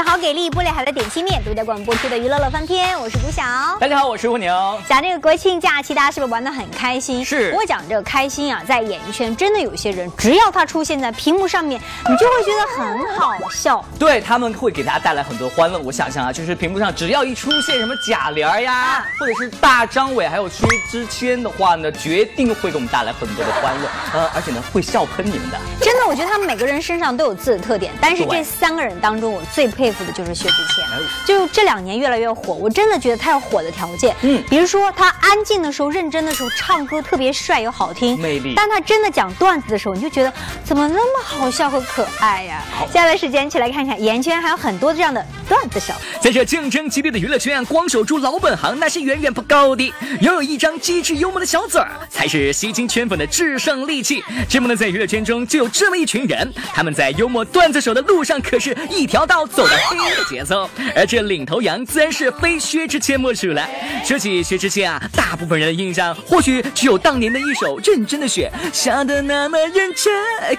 好吃好给力，玻璃海的点心面，独家广播出的娱乐乐翻天，我是朱晓。大家好，我是蜗牛。讲这个国庆假期，大家是不是玩的很开心？是。不过讲这个开心啊，在演艺圈真的有些人，只要他出现在屏幕上面，你就会觉得很好笑。对，他们会给大家带来很多欢乐。我想想啊，就是屏幕上只要一出现什么贾玲呀，或者是大张伟，还有薛之谦的话呢，绝定会给我们带来很多的欢乐。呃，而且呢，会笑喷你们的。真的，我觉得他们每个人身上都有自己的特点，但是这三个人当中，我最佩服的就是薛之谦。就这两年越来越火，我真的觉得他有火的条件。嗯，比如说他安静的时候、认真的时候，唱歌特别帅又好听，魅力。但他真的讲段子的时候，你就觉得怎么那么好笑和可爱呀？好，接下来时间一起来看看演艺圈还有很多这样的段子手。在这竞争激烈的娱乐圈，光守住老本行那是远远不够的，拥有一张机智幽默的小嘴儿才是吸睛圈粉的制胜利器。这么呢，在娱乐圈中就有这么一群人，他们在幽默段子手的路上可是一条道走的黑的节奏。而这领头羊自然是非薛之谦莫属了。说起薛之谦啊，大部分人的印象或许只有当年的一首认真的雪，下的那么认真。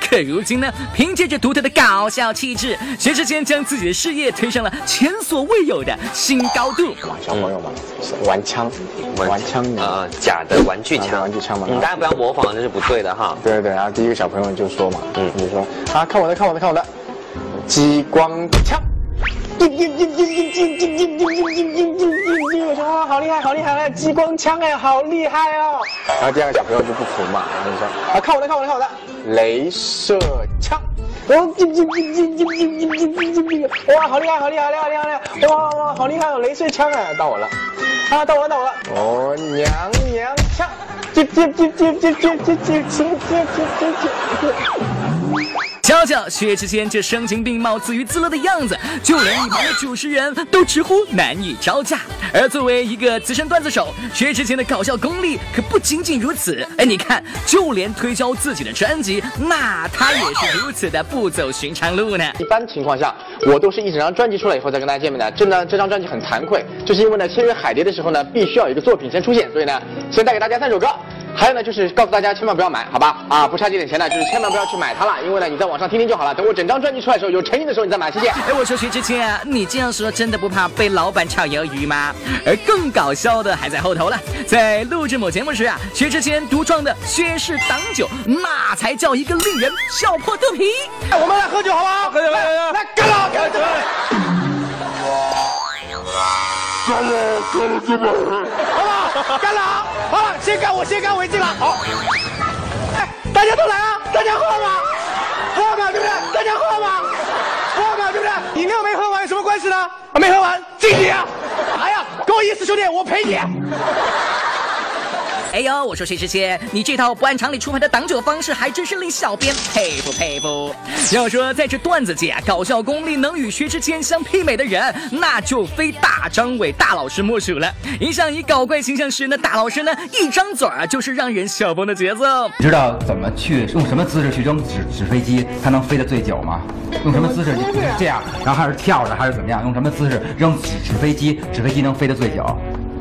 可如今呢，凭借着独特的搞笑气质，薛之谦将自己的事业推上了前所未有的新高度。小朋友嘛，玩枪，玩枪啊，假的玩具枪，玩具枪嘛。你大家不要模仿，这是不对的哈。对对对，然后第一个小朋友就说嘛，嗯，你说啊，看我的，看我的，看我的，激光枪。叮叮叮叮叮叮叮叮叮叮叮叮叮叮！我说哇，好厉害，好厉害！激光枪哎，好厉害哦！然后第二个小朋友就不服嘛，然后就说啊，看我的，看我的，看我的，镭射枪！哇，好厉害，好厉害，好厉害，好厉害！哇哇，好厉害哦，镭射枪哎，到我了，啊，到我了，到我了！哦，娘娘腔！接接接接接接接接接接接接！瞧瞧薛之谦这声情并茂、自娱自乐的样子，就连一旁的主持人都直呼难以招架。而作为一个资深段子手，薛之谦的搞笑功力可不仅仅如此。哎，你看，就连推销自己的专辑，那他也是如此的不走寻常路呢。一般情况下，我都是一整张专辑出来以后再跟大家见面的。这呢，这张专辑很惭愧，就是因为呢，签约海蝶的时候呢，必须要有一个作品先出现，所以呢，先带给大家三首歌。还有呢，就是告诉大家千万不要买，好吧？啊，不差这点钱呢，就是千万不要去买它了，因为呢，你在网上听听就好了。等我整张专辑出来的时候，有诚意的时候你再买，谢谢。哎，我说薛之谦，你这样说真的不怕被老板炒鱿鱼吗？而更搞笑的还在后头了，在录制某节目时啊，薛之谦独创的薛氏挡酒，那才叫一个令人笑破肚皮。哎我们来喝酒好不好？喝酒，喝酒，来干了，干了，干了，干了，干了，干了，啊，好了，先干我先干为敬了，好。哎，大家都来啊，大家喝吗？喝吗？对不对？大家喝吗？喝吗？对不对？饮料没喝完有什么关系呢？没喝完敬你啊！哎呀，够意思，兄弟，我陪你。哎呦，我说薛之谦，你这套不按常理出牌的挡酒方式，还真是令小编佩服佩服。要说在这段子界啊，搞笑功力能与薛之谦相媲美的人，那就非大张伟大老师莫属了。一向以搞怪形象示人的大老师呢，一张嘴啊就是让人笑崩的节奏。你知道怎么去用什么姿势去扔纸纸飞机，它能飞得最久吗？用什么姿势？这样，然后还是跳着，还是怎么样？用什么姿势扔纸纸飞机？纸飞机能飞得最久？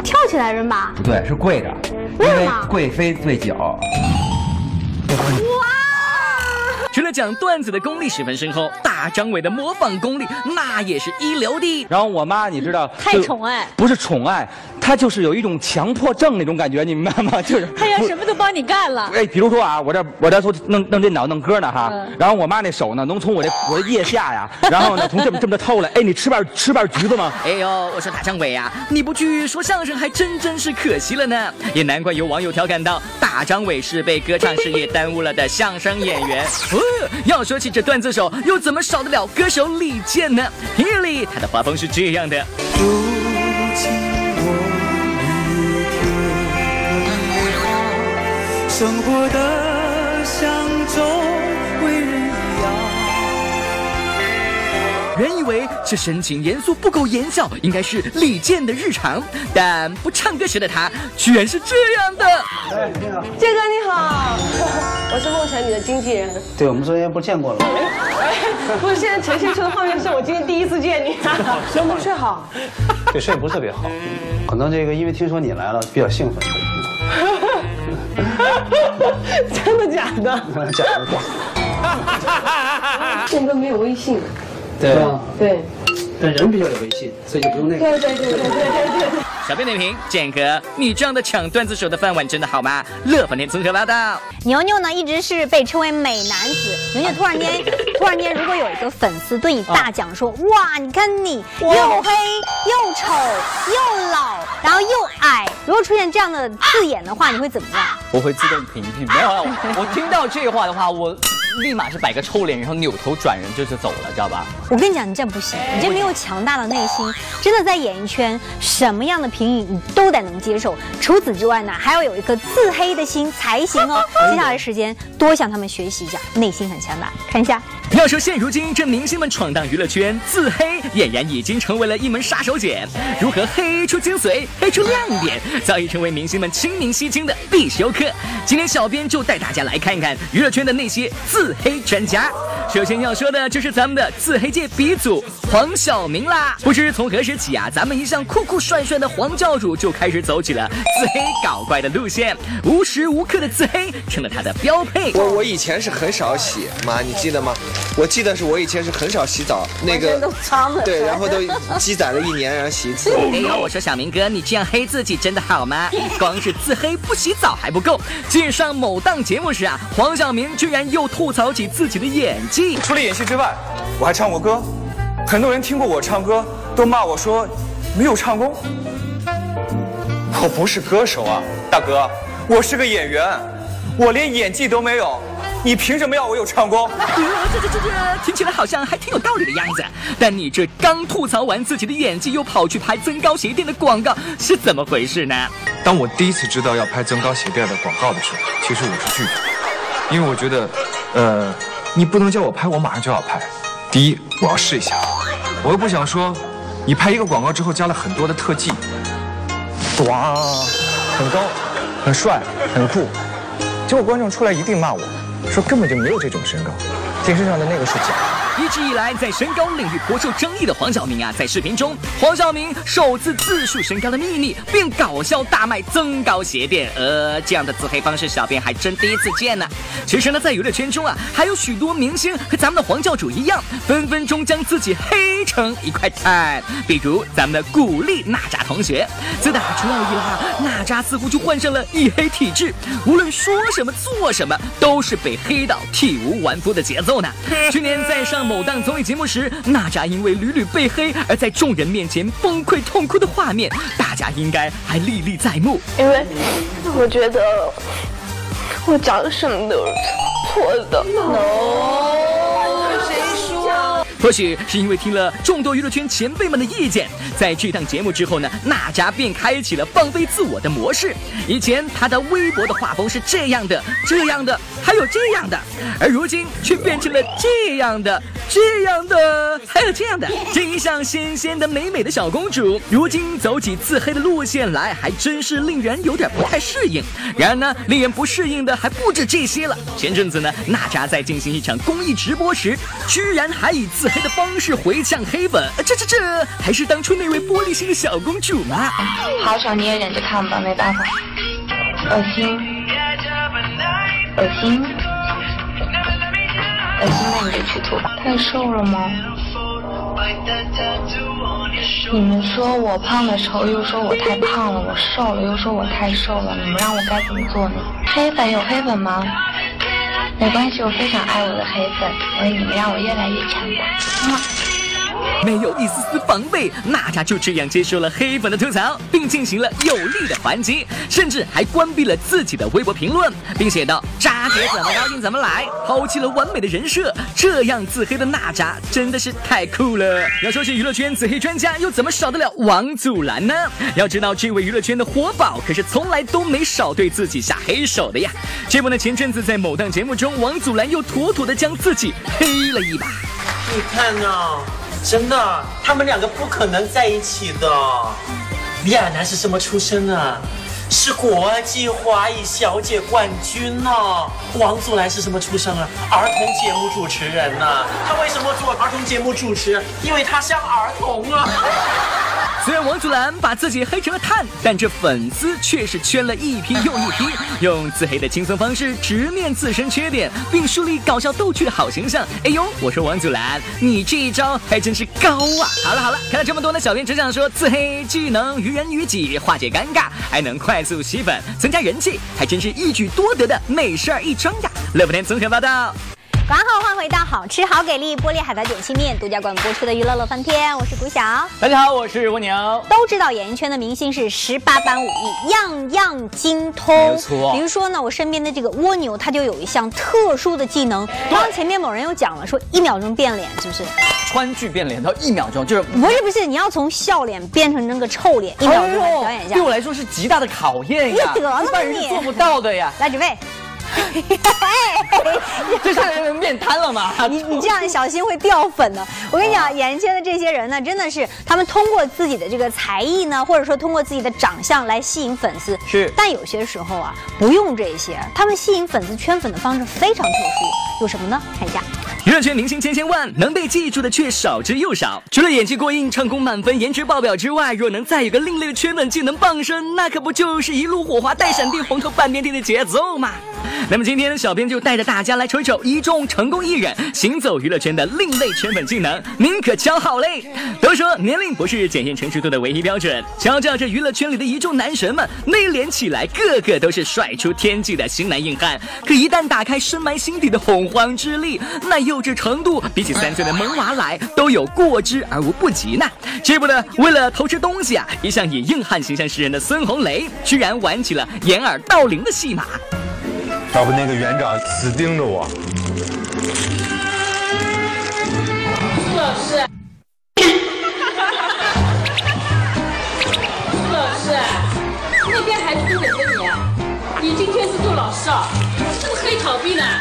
跳起来扔吧？不对，是跪着。因为贵妃醉酒。哇！除了讲段子的功力十分深厚，大张伟的模仿功力那也是一流的。然后我妈，你知道，太宠爱，不是宠爱。他就是有一种强迫症那种感觉，你明白吗？就是他要什么都帮你干了。哎，比如说啊，我这我这从弄弄电脑弄歌呢哈，然后我妈那手呢能从我这我这腋下呀，然后呢从这么这么着掏来。哎，你吃瓣吃瓣橘子吗？哎呦，我说大张伟呀，你不去说相声还真真是可惜了呢。也难怪有网友调侃道，大张伟是被歌唱事业耽误了的相声演员。哦，要说起这段子手，又怎么少得了歌手李健呢？平日里他的画风是这样的。生活的像周围人一样。原以为这神情严肃、不苟言笑，应该是李健的日常，但不唱歌时的他，居然是这样的。哎，你好，健哥你好，我是梦辰你的经纪人。对，我们昨天不见过了。不是，现在呈现出的画面是我今天第一次见你。睡没睡好？对，睡不是特别好，可能这个因为听说你来了，比较兴奋。真的假的？假的。健哥没有微信。对对。但人比较有威信，所以就不用那个。对对对对对对对。小编点评：建哥，你这样的抢段子手的饭碗真的好吗？乐翻天综合报道。牛牛呢，一直是被称为美男子。牛牛突然间，突然间，如果有一个粉丝对你大讲说：“哇，你看你又黑又丑又老，然后又矮。”如果出现这样的字眼的话，你会怎么样？我会自动屏蔽。没有了，我听到这话的话，我。立马是摆个臭脸，然后扭头转人就是走了，知道吧？我跟你讲，你这不行，你这没有强大的内心，真的在演艺圈，什么样的评语你都得能接受。除此之外呢，还要有一颗自黑的心才行哦。接下来时间多向他们学习一下，内心很强大。看一下。要说现如今这明星们闯荡娱乐圈，自黑俨然已经成为了一门杀手锏。如何黑出精髓，黑出亮点，早已成为明星们亲民吸睛的必修课。今天小编就带大家来看看娱乐圈的那些自黑专家。首先要说的就是咱们的自黑界鼻祖黄晓明啦。不知从何时起啊，咱们一向酷酷帅帅的黄教主就开始走起了自黑搞怪的路线，无时无刻的自黑成了他的标配。我我以前是很少洗，妈，你记得吗？我记得是我以前是很少洗澡，那个都脏了，对，然后都积攒了一年，然后洗一次。哎呦，我说小明哥，你这样黑自己真的好吗？光是自黑不洗澡还不够，进上某档节目时啊，黄晓明居然又吐槽起自己的演技。除了演戏之外，我还唱过歌，很多人听过我唱歌，都骂我说没有唱功。我不是歌手啊，大哥，我是个演员，我连演技都没有。你凭什么要我有唱功？这这这这听起来好像还挺有道理的样子。但你这刚吐槽完自己的演技，又跑去拍增高鞋垫的广告，是怎么回事呢？当我第一次知道要拍增高鞋垫的广告的时候，其实我是拒绝的，因为我觉得，呃，你不能叫我拍，我马上就要拍。第一，我要试一下，我又不想说，你拍一个广告之后加了很多的特技，哇，很高，很帅，很酷，结果观众出来一定骂我。说根本就没有这种身高，电视上的那个是假。的一直以来在身高领域颇受争议的黄晓明啊，在视频中，黄晓明首次自述身高的秘密，并搞笑大卖增高鞋垫。呃，这样的自黑方式，小编还真第一次见呢。其实呢，在娱乐圈中啊，还有许多明星和咱们的黄教主一样，分分钟将自己黑成一块炭。比如咱们的古力娜扎同学，自打出道以来啊，娜扎似乎就患上了易黑体质，无论说什么做什么，都是被黑到体无完肤的节奏呢。去年在上。某档综艺节目时，娜扎因为屡屡被黑而在众人面前崩溃痛哭的画面，大家应该还历历在目。因为我觉得我讲什么都是错的。No. 或许是因为听了众多娱乐圈前辈们的意见，在这档节目之后呢，娜扎便开启了放飞自我的模式。以前她的微博的画风是这样的、这样的，还有这样的，而如今却变成了这样的、这样的，还有这样的。这一向仙仙的美美的小公主，如今走起自黑的路线来，还真是令人有点不太适应。然而呢，令人不适应的还不止这些了。前阵子呢，娜扎在进行一场公益直播时，居然还以自黑的方式回呛黑粉，这这这 还是当初那位玻璃心的小公主吗？好丑你也忍着看吧，没办法，恶心，恶心，恶心那你就去吐吧。太瘦了吗？你们说我胖的时候，又说我太胖了；我瘦了，又说我太瘦了。你们让我该怎么做呢？黑粉有黑粉吗？没关系，我非常爱我的黑粉，所以你们让我越来越强大。没有一丝丝防备，娜扎就这样接受了黑粉的吐槽，并进行了有力的还击，甚至还关闭了自己的微博评论，并写道：“渣姐怎么高兴怎么来，抛弃了完美的人设，这样自黑的娜扎真的是太酷了。”要说起娱乐圈自黑专家，又怎么少得了王祖蓝呢？要知道，这位娱乐圈的活宝可是从来都没少对自己下黑手的呀。这不呢，前阵子在某档节目中，王祖蓝又妥妥的将自己黑了一把。你看呢？真的，他们两个不可能在一起的。李亚男是什么出身啊？是国际华裔小姐冠军呢。王祖蓝是什么出身啊？儿童节目主持人呢。他为什么做儿童节目主持？因为他像儿童啊。虽然王祖蓝把自己黑成了炭，但这粉丝却是圈了一批又一批，用自黑的轻松方式直面自身缺点，并树立搞笑逗趣的好形象。哎呦，我说王祖蓝，你这一招还真是高啊！好了好了，看了这么多呢，小编只想说，自黑既能于人于己，化解尴尬，还能快速吸粉，增加人气，还真是一举多得的美事儿一桩呀！乐福天综合报道。广告换回到好吃好给力玻璃海苔点心面独家冠播出的娱乐乐翻天，我是谷晓。大家好，我是蜗牛。都知道演艺圈的明星是十八般武艺，样样精通。没错。比如说呢，我身边的这个蜗牛，他就有一项特殊的技能。刚刚前面某人又讲了，说一秒钟变脸，是不是？川剧变脸到一秒钟，就是不是不是，你要从笑脸变成那个臭脸，一秒钟来表演一下。对我来说是极大的考验呀，你得了，一般人是做不到的呀。来准备。这是面瘫了吗？你你这样小心会掉粉的。我跟你讲，演艺圈的这些人呢，真的是他们通过自己的这个才艺呢，或者说通过自己的长相来吸引粉丝。是，但有些时候啊，不用这些，他们吸引粉丝圈粉的方式非常特殊。有什么呢？看一下。娱乐圈明星千千万，能被记住的却少之又少。除了演技过硬、唱功满分、颜值爆表之外，若能再有个另类圈粉技能傍身，那可不就是一路火花带闪电、红透半边天的节奏吗？那么今天小编就带着大家来瞅瞅一众成功艺人行走娱乐圈的另类圈粉技能，您可瞧好嘞！都说年龄不是检验成熟度的唯一标准，瞧瞧这娱乐圈里的一众男神们，内敛起来个个都是帅出天际的型男硬汉，可一旦打开深埋心底的红荒之力，那幼稚程度比起三岁的萌娃来都有过之而无不及呢。这不呢，为了偷吃东西啊，一向以硬汉形象示人的孙红雷，居然玩起了掩耳盗铃的戏码。要不那个园长死盯着我。苏老师，苏老师，那边孩子都等着你，你今天是做老师啊？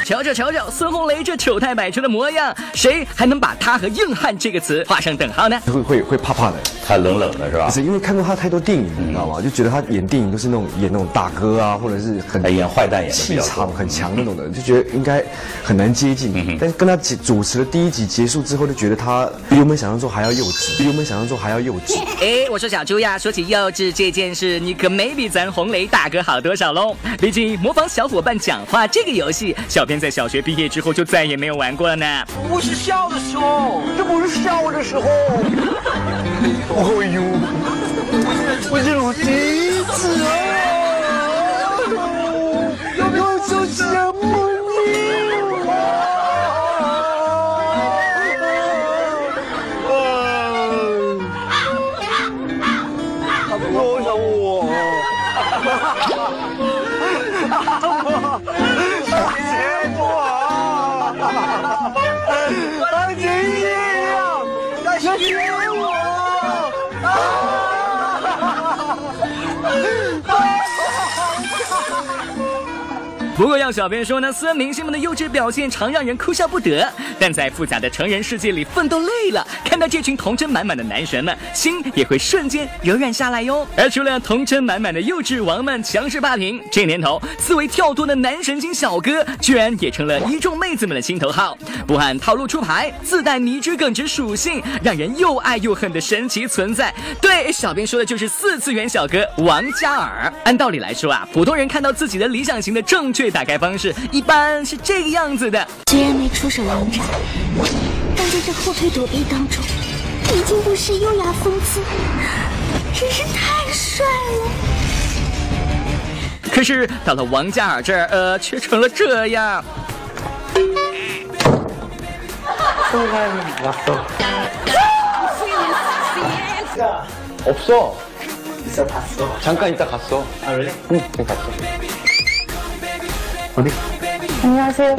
瞧瞧瞧瞧，孙红雷这丑态百出的模样，谁还能把他和硬汉这个词画上等号呢？会会会怕怕的，太冷冷的是吧？不是，因为看过他太多电影，你知道吗？就觉得他演电影都是那种演那种大哥啊，或者是很演坏蛋演气场很强那种的，就觉得应该很难接近。但是跟他主持的第一集结束之后，就觉得他比我们想象中还要幼稚，比我们想象中还要幼稚。哎，我说小猪呀，说起幼稚这件事，你可没比咱红雷大哥好多少喽。毕竟模仿小伙伴讲话这个游戏，小编在小学毕业之后就再也没有玩过了呢。不是笑的时候，这不是笑的时候。哎呦，我这种第一次啊，我就羡慕你啊！他多想我，要不过要小编说呢，虽然明星们的幼稚表现常让人哭笑不得，但在复杂的成人世界里奋斗累了，看到这群童真满满的男神们，心也会瞬间柔软下来哟。而除了童真满满的幼稚王们强势霸屏，这年头思维跳脱的男神经小哥，居然也成了一众妹子们的心头好。不按套路出牌，自带迷之耿直属性，让人又爱又恨的神奇存在。对，小编说的就是四次元小哥王嘉尔。按道理来说啊，普通人看到自己的理想型的正确打开方式，一般是这个样子的。虽然没出手迎战，但在这后退躲避当中，已经不失优雅风姿，真是太帅了。可是到了王嘉尔这儿，呃，却成了这样。 순간 왔어. 없어. 있어 봤어. 잠깐 있다 갔어. 아 그래? 응, 잠깐 갔어. 어디? 안녕하세요.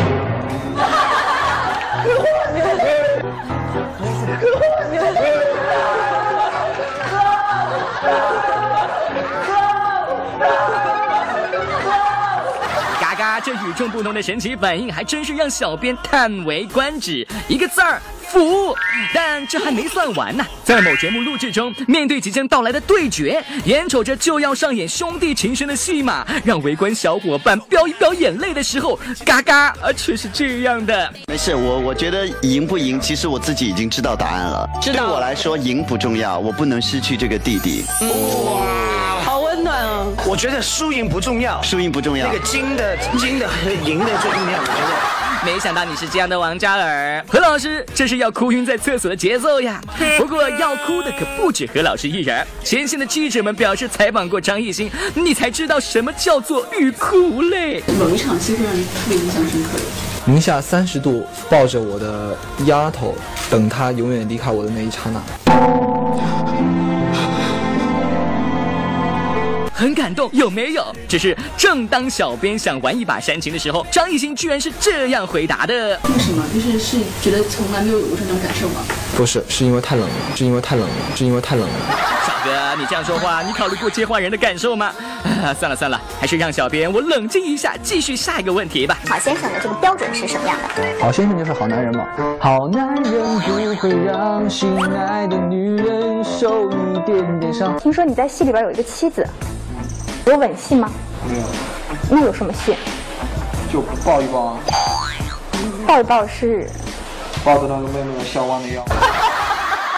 아 嘎嘎，这与众不同的神奇反应，还真是让小编叹为观止。一个字儿 福。但这还没算完呢，在某节目录制中，面对即将到来的对决，眼瞅着就要上演兄弟情深的戏码，让围观小伙伴飙一飙眼泪的时候，嘎嘎，而却是这样的。没事，我我觉得赢不赢，其实我自己已经知道答案了。知道对我来说，赢不重要，我不能失去这个弟弟。哇，好温暖哦！我觉得输赢不重要，输赢不重要。那个金的金的和银的最重要，我觉得。没想到你是这样的王嘉尔，何老师，这是要哭晕在厕所的节奏呀！不过要哭的可不止何老师一人，前线的记者们表示，采访过张艺兴，你才知道什么叫做欲哭无泪。某一场戏会让你特别印象深刻的？零下三十度，抱着我的丫头，等她永远离开我的那一刹那。很感动，有没有？只是正当小编想玩一把煽情的时候，张艺兴居然是这样回答的。为什么？就是是觉得从来没有有过这种感受吗？不是，是因为太冷了，是因为太冷了，是因为太冷了。小哥，你这样说话，你考虑过接话人的感受吗？啊，算了算了，还是让小编我冷静一下，继续下一个问题吧。好先生的这个标准是什么样的？好先生就是好男人嘛。好男人不会让心爱的女人受一点点伤。听说你在戏里边有一个妻子。有吻戏吗？没有。那有什么戏？就抱一抱啊。抱一抱是？抱着那个妹妹的笑弯的腰。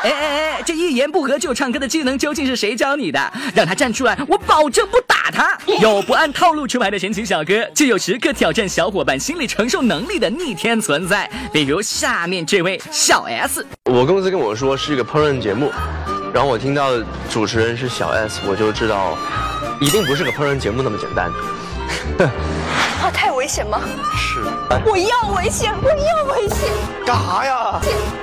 哎哎哎！这一言不合就唱歌的技能究竟是谁教你的？让他站出来，我保证不打他。有不按套路出牌的神奇小哥，就有时刻挑战小伙伴心理承受能力的逆天存在。比如下面这位小 S。我公司跟我说是一个烹饪节目，然后我听到主持人是小 S，我就知道。一定不是个烹饪节目那么简单。啊，太危险吗？是。我要危险，我要危险。干啥呀？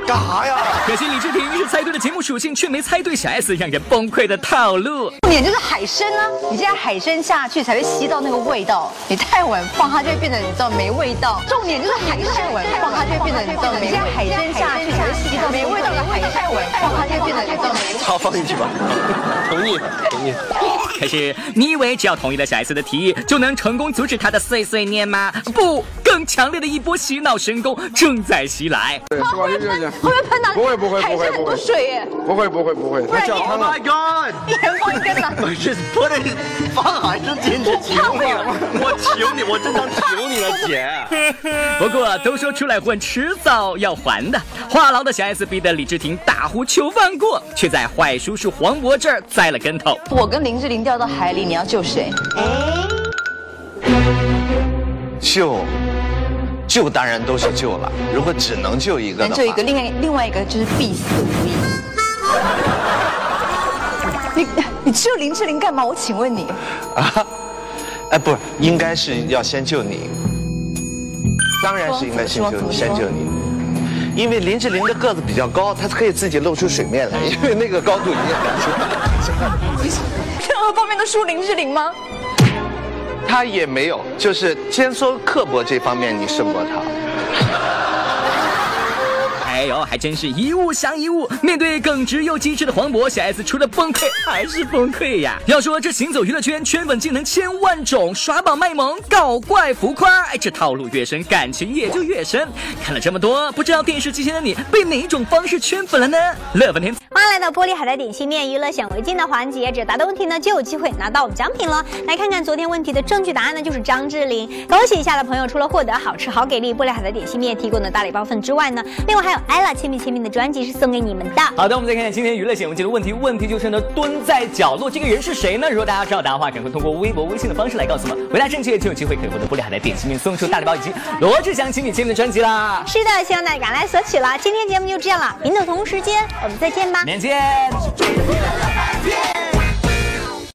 干啥呀？可惜李治廷是猜对了节目属性，却没猜对小 S 让人崩溃的套路。重点就是海参啊！你现在海参下去才会吸到那个味道，你太晚放它就会变得你知道没味道。重点就是海参太晚放它就会变得你知道没味道。海参下去才会吸到没味道的海参，太晚放它就会变得你知道没味道。好，放进去吧。同意，同意。可是你以为只要同意了小 S 的提议，就能成功阻止他的碎碎念吗？不，更强烈的一波洗脑神功正在袭来。对，会不会喷到？不会不会海参很多水耶。不会不会不会。Oh my god！一人放一根了。我是不能放海参，简直求你了！我求你，我真的求你了，姐。不过都说出来混，迟早要还的。话痨的小 S 逼得李治廷大呼求放过，却在坏叔叔黄渤这儿栽了跟头。我跟林志玲掉到海里，你要救谁？救，救当然都是救了。如果只能救一个能救一个，另外另外一个就是必死无疑。你你救林志玲干嘛？我请问你。啊，哎，不，应该是要先救你。当然是应该先救你，先救你。因为林志玲的个子比较高，她可以自己露出水面来，因为那个高度你也感觉。任何方面都输林志玲吗？他也没有，就是先说刻薄这方面你胜过他。哎呦，还真是一物降一物。面对耿直又机智的黄渤，小 S 除了崩溃还是崩溃呀。要说这行走娱乐圈，圈粉技能千万种，耍宝卖萌，搞怪浮夸，哎，这套路越深，感情也就越深。看了这么多，不知道电视机前的你被哪一种方式圈粉了呢？乐翻天！欢迎来到玻璃海的点心面娱乐显微镜的环节，只要答对问题呢，就有机会拿到我们奖品了。来看看昨天问题的正确答案呢，就是张智霖。恭喜一下的朋友，除了获得好吃好给力玻璃海的点心面提供的大礼包份之外呢，另外还有 ella 亲笔签名的专辑是送给你们的。好的，我们再看看今天娱乐显微镜的问题，问题就是呢，蹲在角落这个人是谁呢？如果大家知道答案的话，赶快通过微博、微信的方式来告诉我们，回答正确就有机会可以获得玻璃海的点心面送出大礼包以及罗志祥亲笔签名的专辑啦。是的，希望大家赶来索取了。今天节目就这样了，明天同时间我们再见吧。再见。